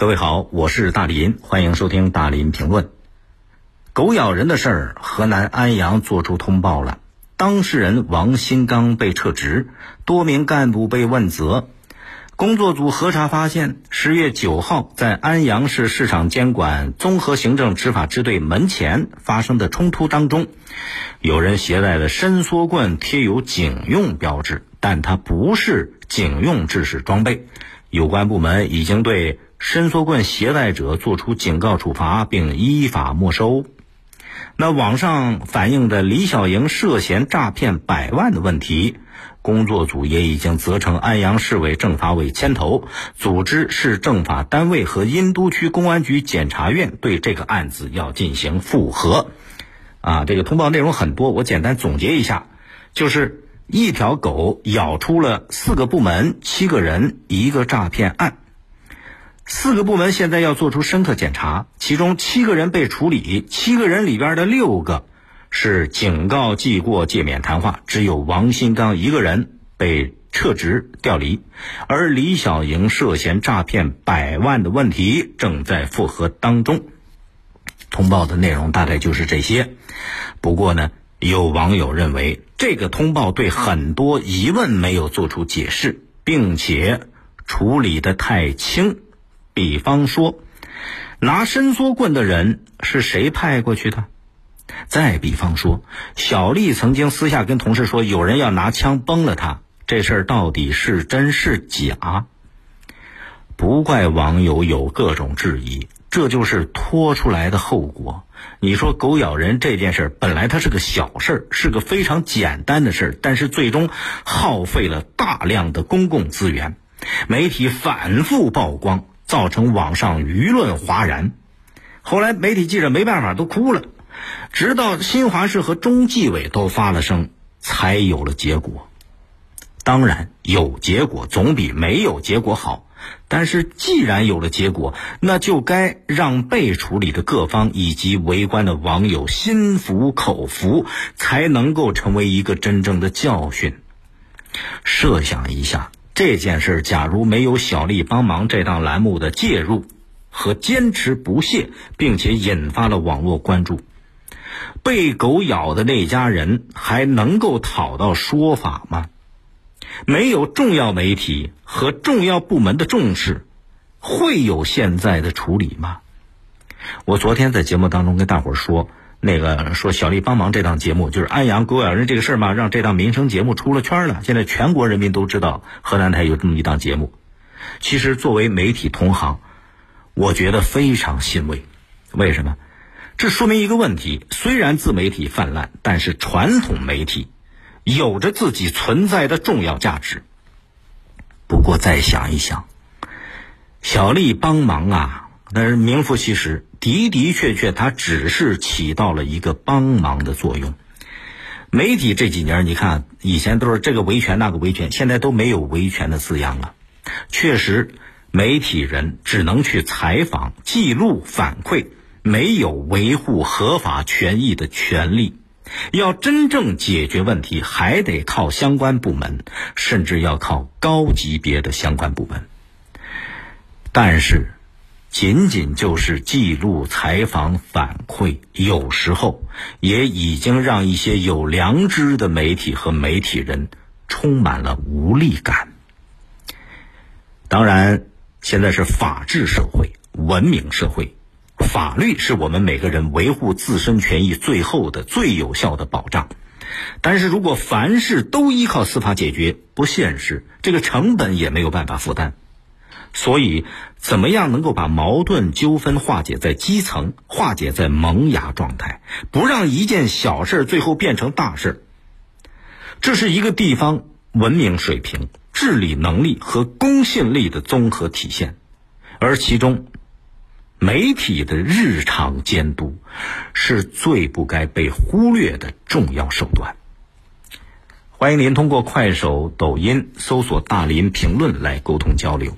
各位好，我是大林，欢迎收听大林评论。狗咬人的事儿，河南安阳作出通报了，当事人王新刚被撤职，多名干部被问责。工作组核查发现，十月九号在安阳市市场监管综合行政执法支队门前发生的冲突当中，有人携带的伸缩棍贴有警用标志，但它不是警用制式装备。有关部门已经对伸缩棍携带者作出警告处罚，并依法没收。那网上反映的李小莹涉嫌诈骗百万的问题。工作组也已经责成安阳市委政法委牵头，组织市政法单位和殷都区公安局检察院对这个案子要进行复核。啊，这个通报内容很多，我简单总结一下，就是一条狗咬出了四个部门、七个人一个诈骗案。四个部门现在要做出深刻检查，其中七个人被处理，七个人里边的六个。是警告记过诫勉谈话，只有王新刚一个人被撤职调离，而李小莹涉嫌诈骗百万的问题正在复核当中。通报的内容大概就是这些。不过呢，有网友认为这个通报对很多疑问没有做出解释，并且处理的太轻。比方说，拿伸缩棍的人是谁派过去的？再比方说，小丽曾经私下跟同事说，有人要拿枪崩了她，这事儿到底是真是假？不怪网友有各种质疑，这就是拖出来的后果。你说狗咬人这件事儿，本来它是个小事儿，是个非常简单的事儿，但是最终耗费了大量的公共资源，媒体反复曝光，造成网上舆论哗然。后来媒体记者没办法，都哭了。直到新华社和中纪委都发了声，才有了结果。当然，有结果总比没有结果好。但是，既然有了结果，那就该让被处理的各方以及围观的网友心服口服，才能够成为一个真正的教训。设想一下，这件事假如没有小丽帮忙这档栏目的介入和坚持不懈，并且引发了网络关注。被狗咬的那家人还能够讨到说法吗？没有重要媒体和重要部门的重视，会有现在的处理吗？我昨天在节目当中跟大伙儿说，那个说小丽帮忙这档节目，就是安阳狗咬人这个事儿嘛，让这档民生节目出了圈了。现在全国人民都知道河南台有这么一档节目。其实作为媒体同行，我觉得非常欣慰。为什么？这说明一个问题：虽然自媒体泛滥，但是传统媒体有着自己存在的重要价值。不过再想一想，小丽帮忙啊，那是名副其实，的的确确，她只是起到了一个帮忙的作用。媒体这几年，你看以前都是这个维权那个维权，现在都没有维权的字样了。确实，媒体人只能去采访、记录、反馈。没有维护合法权益的权利，要真正解决问题，还得靠相关部门，甚至要靠高级别的相关部门。但是，仅仅就是记录、采访、反馈，有时候也已经让一些有良知的媒体和媒体人充满了无力感。当然，现在是法治社会、文明社会。法律是我们每个人维护自身权益最后的、最有效的保障。但是如果凡事都依靠司法解决，不现实，这个成本也没有办法负担。所以，怎么样能够把矛盾纠纷化解在基层、化解在萌芽状态，不让一件小事最后变成大事？这是一个地方文明水平、治理能力和公信力的综合体现，而其中。媒体的日常监督是最不该被忽略的重要手段。欢迎您通过快手、抖音搜索“大林评论”来沟通交流。